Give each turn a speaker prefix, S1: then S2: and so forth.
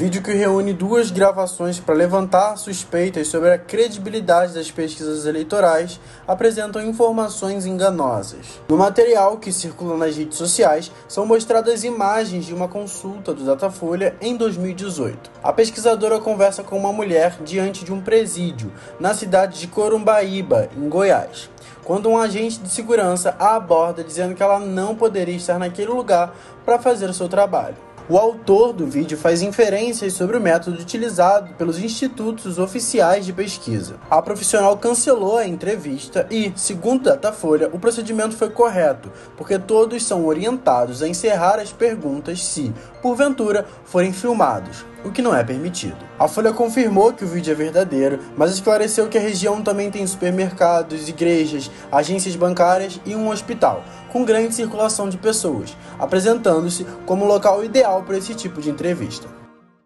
S1: Vídeo que reúne duas gravações para levantar suspeitas sobre a credibilidade das pesquisas eleitorais apresentam informações enganosas. No material que circula nas redes sociais são mostradas imagens de uma consulta do Datafolha em 2018. A pesquisadora conversa com uma mulher diante de um presídio na cidade de Corumbaíba, em Goiás quando um agente de segurança a aborda dizendo que ela não poderia estar naquele lugar para fazer o seu trabalho. O autor do vídeo faz inferências sobre o método utilizado pelos institutos oficiais de pesquisa. A profissional cancelou a entrevista e, segundo Datafolha, o procedimento foi correto, porque todos são orientados a encerrar as perguntas se, porventura, forem filmados, o que não é permitido. A Folha confirmou que o vídeo é verdadeiro, mas esclareceu que a região também tem supermercados, igrejas, agências bancárias e um hospital, com grande circulação de pessoas, apresentando-se como local ideal para esse tipo de entrevista.